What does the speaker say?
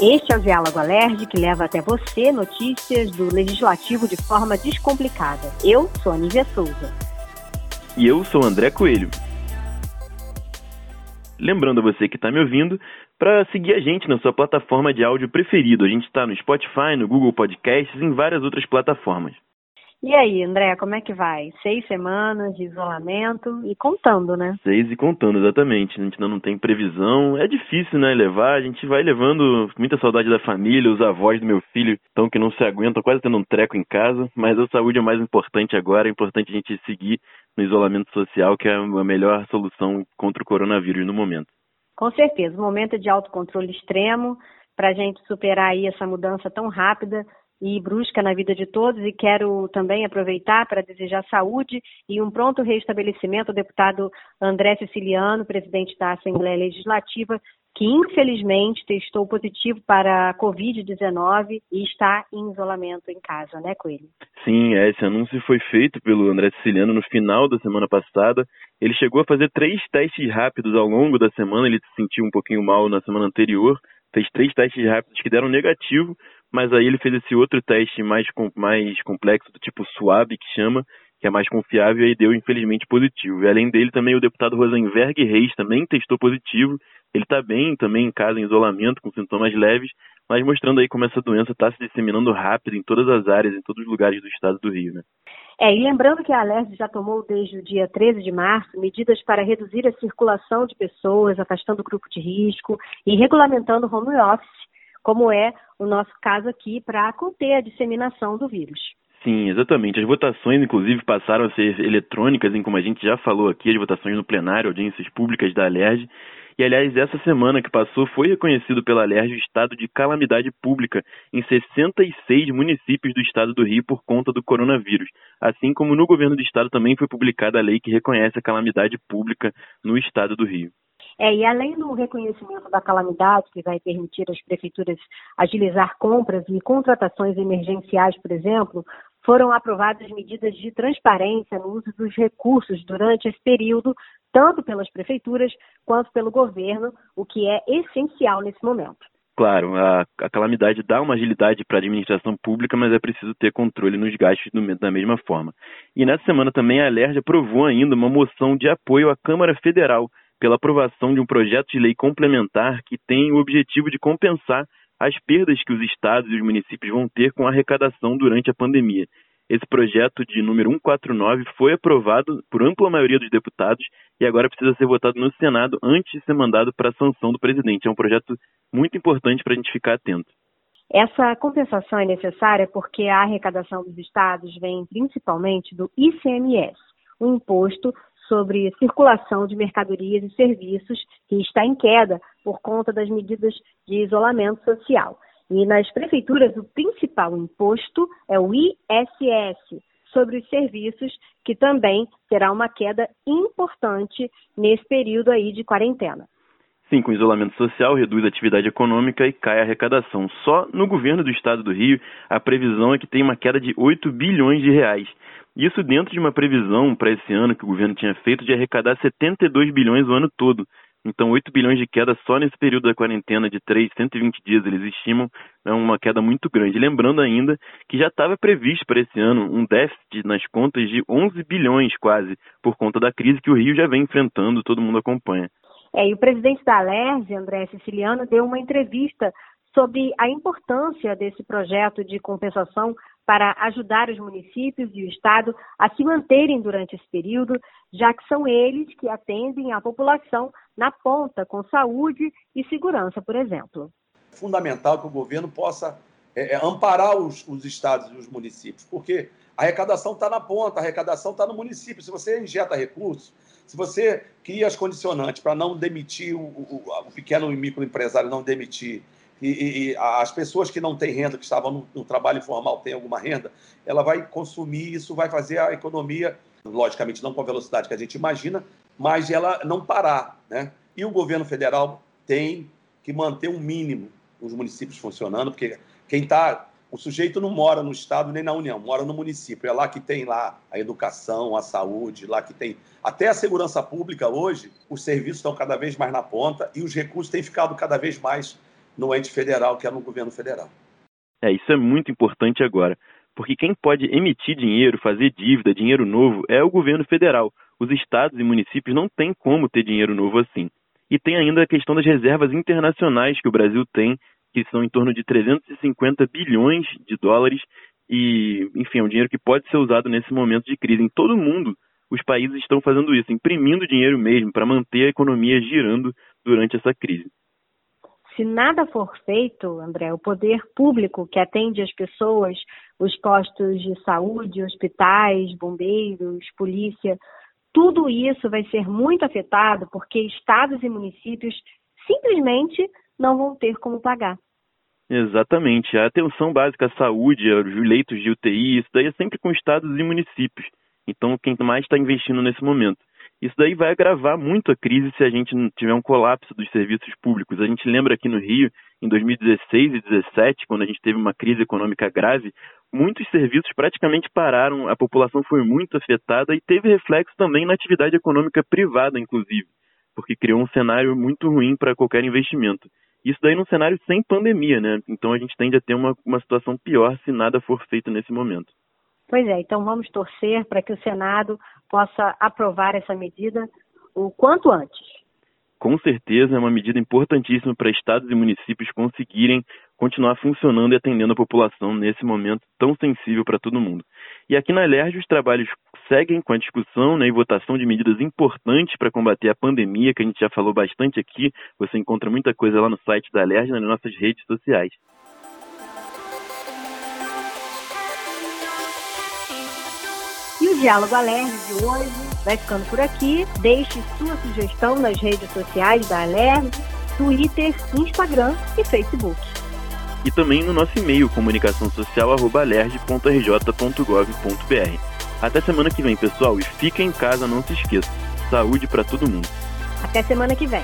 Este é o Diálogo Alerj, que leva até você notícias do Legislativo de forma descomplicada. Eu sou a Nívia Souza. E eu sou André Coelho. Lembrando a você que está me ouvindo, para seguir a gente na sua plataforma de áudio preferido. A gente está no Spotify, no Google Podcasts e em várias outras plataformas. E aí, André, como é que vai? Seis semanas de isolamento e contando, né? Seis e contando, exatamente. A gente ainda não tem previsão. É difícil, né, levar. A gente vai levando muita saudade da família, os avós do meu filho estão que não se aguentam, quase tendo um treco em casa. Mas a saúde é mais importante agora. É importante a gente seguir no isolamento social, que é a melhor solução contra o coronavírus no momento. Com certeza. O momento é de autocontrole extremo para a gente superar aí essa mudança tão rápida e brusca na vida de todos e quero também aproveitar para desejar saúde e um pronto restabelecimento ao deputado André Siciliano, presidente da Assembleia Legislativa, que infelizmente testou positivo para a Covid-19 e está em isolamento em casa, né, Coelho? Sim, é, esse anúncio foi feito pelo André Siciliano no final da semana passada. Ele chegou a fazer três testes rápidos ao longo da semana, ele se sentiu um pouquinho mal na semana anterior, fez três testes rápidos que deram negativo, mas aí ele fez esse outro teste mais, mais complexo, do tipo SWAB, que chama, que é mais confiável, e deu infelizmente positivo. E além dele, também o deputado Rosenberg Reis também testou positivo. Ele está bem, também em casa, em isolamento, com sintomas leves, mas mostrando aí como essa doença está se disseminando rápido em todas as áreas, em todos os lugares do estado do Rio, né? É, e lembrando que a Alerj já tomou desde o dia 13 de março medidas para reduzir a circulação de pessoas, afastando o grupo de risco e regulamentando o home office como é o nosso caso aqui, para conter a disseminação do vírus. Sim, exatamente. As votações, inclusive, passaram a ser eletrônicas, em como a gente já falou aqui, as votações no plenário, audiências públicas da Alerj. E, aliás, essa semana que passou foi reconhecido pela Alerj o estado de calamidade pública em 66 municípios do estado do Rio por conta do coronavírus. Assim como no governo do estado também foi publicada a lei que reconhece a calamidade pública no estado do Rio. É, e além do reconhecimento da calamidade, que vai permitir às prefeituras agilizar compras e contratações emergenciais, por exemplo, foram aprovadas medidas de transparência no uso dos recursos durante esse período, tanto pelas prefeituras quanto pelo governo, o que é essencial nesse momento. Claro, a, a calamidade dá uma agilidade para a administração pública, mas é preciso ter controle nos gastos do, da mesma forma. E nessa semana também a Alerj aprovou ainda uma moção de apoio à Câmara Federal pela aprovação de um projeto de lei complementar que tem o objetivo de compensar as perdas que os estados e os municípios vão ter com a arrecadação durante a pandemia. Esse projeto de número 149 foi aprovado por ampla maioria dos deputados e agora precisa ser votado no Senado antes de ser mandado para a sanção do presidente. É um projeto muito importante para a gente ficar atento. Essa compensação é necessária porque a arrecadação dos estados vem principalmente do ICMS, o imposto sobre circulação de mercadorias e serviços, que está em queda por conta das medidas de isolamento social. E nas prefeituras, o principal imposto é o ISS, sobre os serviços, que também terá uma queda importante nesse período aí de quarentena. Sim, com isolamento social, reduz a atividade econômica e cai a arrecadação. Só no governo do estado do Rio, a previsão é que tem uma queda de 8 bilhões de reais. Isso dentro de uma previsão para esse ano que o governo tinha feito de arrecadar 72 bilhões o ano todo. Então, 8 bilhões de queda só nesse período da quarentena de 3, 120 dias, eles estimam é uma queda muito grande. Lembrando ainda que já estava previsto para esse ano um déficit nas contas de 11 bilhões quase, por conta da crise que o Rio já vem enfrentando, todo mundo acompanha. É, e o presidente da Alerj, André Siciliano, deu uma entrevista sobre a importância desse projeto de compensação para ajudar os municípios e o Estado a se manterem durante esse período, já que são eles que atendem a população na ponta com saúde e segurança, por exemplo. Fundamental que o governo possa é, é amparar os, os estados e os municípios, porque a arrecadação está na ponta, a arrecadação está no município. Se você injeta recursos, se você cria as condicionantes para não demitir o, o, o pequeno e microempresário, não demitir e, e, as pessoas que não têm renda, que estavam no, no, trabalho informal, têm alguma renda, ela vai consumir, isso vai fazer a economia, logicamente não com a velocidade que a gente imagina, mas ela não parar. Né? E o governo federal tem que manter um mínimo os municípios funcionando, porque quem está. O sujeito não mora no Estado nem na União, mora no município. É lá que tem lá a educação, a saúde, lá que tem. Até a segurança pública hoje, os serviços estão cada vez mais na ponta e os recursos têm ficado cada vez mais no ente federal, que é no governo federal. É, isso é muito importante agora, porque quem pode emitir dinheiro, fazer dívida, dinheiro novo, é o governo federal. Os estados e municípios não têm como ter dinheiro novo assim. E tem ainda a questão das reservas internacionais que o Brasil tem, que são em torno de 350 bilhões de dólares, e, enfim, é um dinheiro que pode ser usado nesse momento de crise. Em todo mundo, os países estão fazendo isso, imprimindo dinheiro mesmo, para manter a economia girando durante essa crise. Se nada for feito, André, o poder público que atende as pessoas, os postos de saúde, hospitais, bombeiros, polícia, tudo isso vai ser muito afetado porque estados e municípios simplesmente não vão ter como pagar. Exatamente. A atenção básica à saúde, os leitos de UTI, isso daí é sempre com estados e municípios. Então, quem mais está investindo nesse momento. Isso daí vai agravar muito a crise se a gente tiver um colapso dos serviços públicos. A gente lembra aqui no Rio, em 2016 e 2017, quando a gente teve uma crise econômica grave, muitos serviços praticamente pararam, a população foi muito afetada e teve reflexo também na atividade econômica privada, inclusive, porque criou um cenário muito ruim para qualquer investimento. Isso daí num cenário sem pandemia, né? Então a gente tende a ter uma, uma situação pior se nada for feito nesse momento. Pois é, então vamos torcer para que o Senado possa aprovar essa medida o quanto antes. Com certeza é uma medida importantíssima para estados e municípios conseguirem continuar funcionando e atendendo a população nesse momento tão sensível para todo mundo. E aqui na LERJ os trabalhos seguem com a discussão né, e votação de medidas importantes para combater a pandemia, que a gente já falou bastante aqui. Você encontra muita coisa lá no site da LERJ e nas nossas redes sociais. Diálogo Alerj de hoje vai ficando por aqui. Deixe sua sugestão nas redes sociais da Alerj, Twitter, Instagram e Facebook. E também no nosso e-mail comunicaçãosocial@alerj.rj.gov.br. Até semana que vem, pessoal, e fiquem em casa, não se esqueça. Saúde para todo mundo. Até semana que vem.